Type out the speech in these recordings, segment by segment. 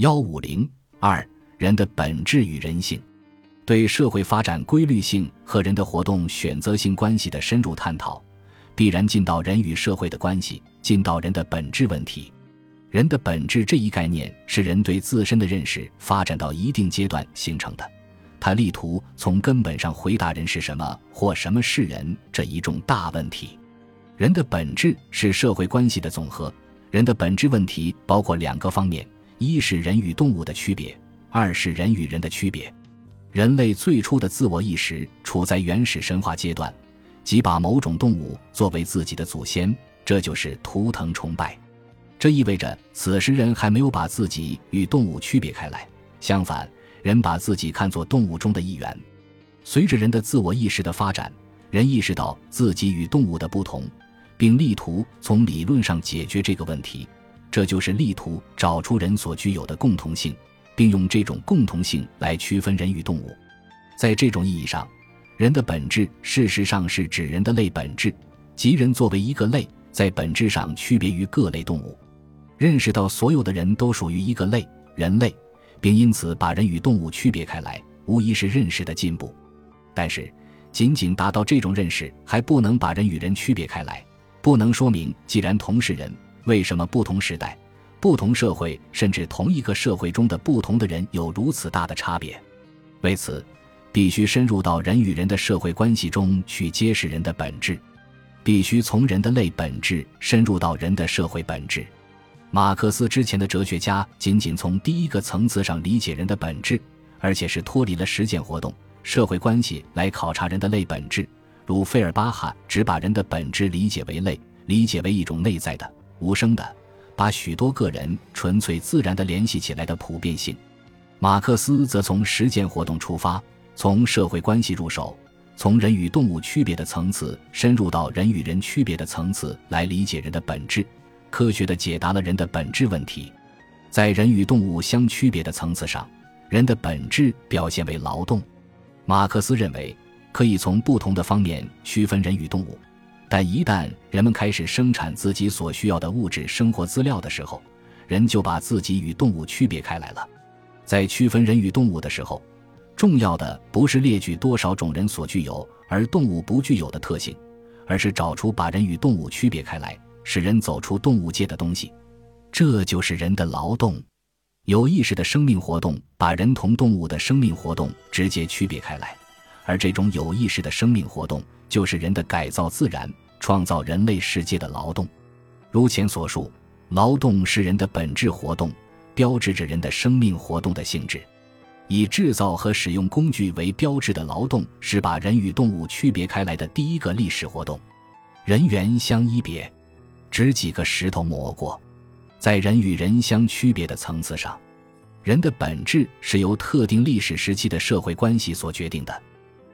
幺五零二人的本质与人性，对社会发展规律性和人的活动选择性关系的深入探讨，必然进到人与社会的关系，进到人的本质问题。人的本质这一概念是人对自身的认识发展到一定阶段形成的，他力图从根本上回答人是什么或什么是人这一重大问题。人的本质是社会关系的总和，人的本质问题包括两个方面。一是人与动物的区别，二是人与人的区别。人类最初的自我意识处在原始神话阶段，即把某种动物作为自己的祖先，这就是图腾崇拜。这意味着此时人还没有把自己与动物区别开来，相反，人把自己看作动物中的一员。随着人的自我意识的发展，人意识到自己与动物的不同，并力图从理论上解决这个问题。这就是力图找出人所具有的共同性，并用这种共同性来区分人与动物。在这种意义上，人的本质事实上是指人的类本质，即人作为一个类，在本质上区别于各类动物。认识到所有的人都属于一个类——人类，并因此把人与动物区别开来，无疑是认识的进步。但是，仅仅达到这种认识还不能把人与人区别开来，不能说明既然同是人。为什么不同时代、不同社会，甚至同一个社会中的不同的人有如此大的差别？为此，必须深入到人与人的社会关系中去揭示人的本质，必须从人的类本质深入到人的社会本质。马克思之前的哲学家仅仅从第一个层次上理解人的本质，而且是脱离了实践活动、社会关系来考察人的类本质，如费尔巴哈只把人的本质理解为类，理解为一种内在的。无声的，把许多个人纯粹自然的联系起来的普遍性。马克思则从实践活动出发，从社会关系入手，从人与动物区别的层次深入到人与人区别的层次来理解人的本质，科学的解答了人的本质问题。在人与动物相区别的层次上，人的本质表现为劳动。马克思认为，可以从不同的方面区分人与动物。但一旦人们开始生产自己所需要的物质生活资料的时候，人就把自己与动物区别开来了。在区分人与动物的时候，重要的不是列举多少种人所具有而动物不具有的特性，而是找出把人与动物区别开来，使人走出动物界的东西。这就是人的劳动。有意识的生命活动把人同动物的生命活动直接区别开来，而这种有意识的生命活动。就是人的改造自然、创造人类世界的劳动。如前所述，劳动是人的本质活动，标志着人的生命活动的性质。以制造和使用工具为标志的劳动，是把人与动物区别开来的第一个历史活动。人猿相依别，只几个石头磨过。在人与人相区别的层次上，人的本质是由特定历史时期的社会关系所决定的。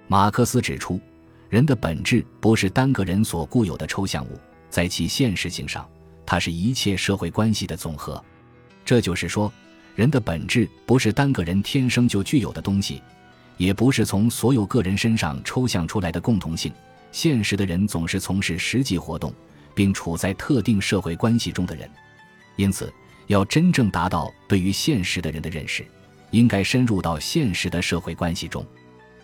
马克思指出。人的本质不是单个人所固有的抽象物，在其现实性上，它是一切社会关系的总和。这就是说，人的本质不是单个人天生就具有的东西，也不是从所有个人身上抽象出来的共同性。现实的人总是从事实际活动，并处在特定社会关系中的人。因此，要真正达到对于现实的人的认识，应该深入到现实的社会关系中。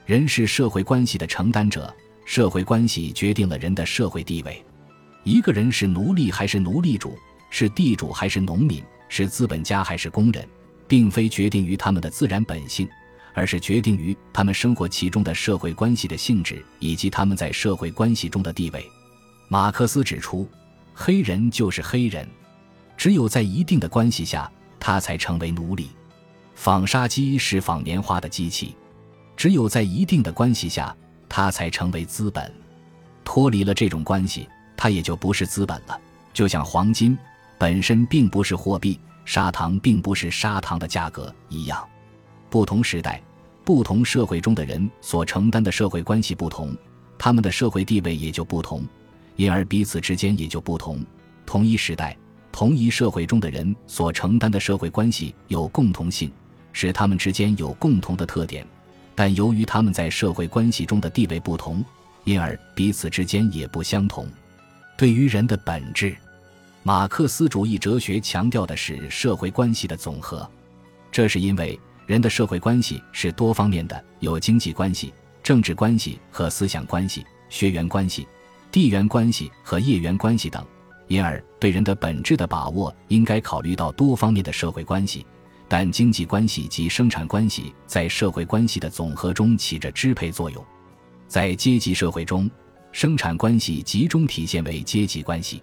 人是社会关系的承担者。社会关系决定了人的社会地位。一个人是奴隶还是奴隶主，是地主还是农民，是资本家还是工人，并非决定于他们的自然本性，而是决定于他们生活其中的社会关系的性质以及他们在社会关系中的地位。马克思指出，黑人就是黑人，只有在一定的关系下，他才成为奴隶。纺纱机是纺棉花的机器，只有在一定的关系下。它才成为资本，脱离了这种关系，它也就不是资本了。就像黄金本身并不是货币，砂糖并不是砂糖的价格一样。不同时代、不同社会中的人所承担的社会关系不同，他们的社会地位也就不同，因而彼此之间也就不同。同一时代、同一社会中的人所承担的社会关系有共同性，使他们之间有共同的特点。但由于他们在社会关系中的地位不同，因而彼此之间也不相同。对于人的本质，马克思主义哲学强调的是社会关系的总和。这是因为人的社会关系是多方面的，有经济关系、政治关系和思想关系、血缘关系、地缘关系和业缘关系等，因而对人的本质的把握应该考虑到多方面的社会关系。但经济关系及生产关系在社会关系的总和中起着支配作用，在阶级社会中，生产关系集中体现为阶级关系。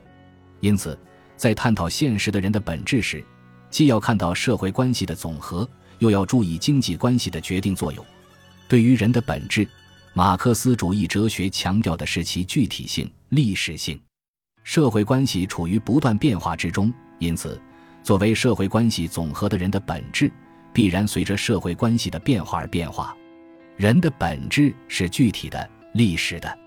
因此，在探讨现实的人的本质时，既要看到社会关系的总和，又要注意经济关系的决定作用。对于人的本质，马克思主义哲学强调的是其具体性、历史性。社会关系处于不断变化之中，因此，作为社会关系总和的人的本质，必然随着社会关系的变化而变化。人的本质是具体的、历史的，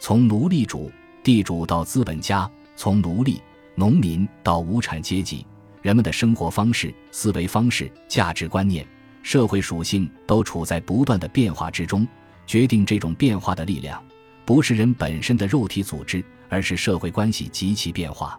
从奴隶主、地主到资本家，从奴隶、农民到无产阶级。人们的生活方式、思维方式、价值观念、社会属性都处在不断的变化之中。决定这种变化的力量，不是人本身的肉体组织，而是社会关系及其变化。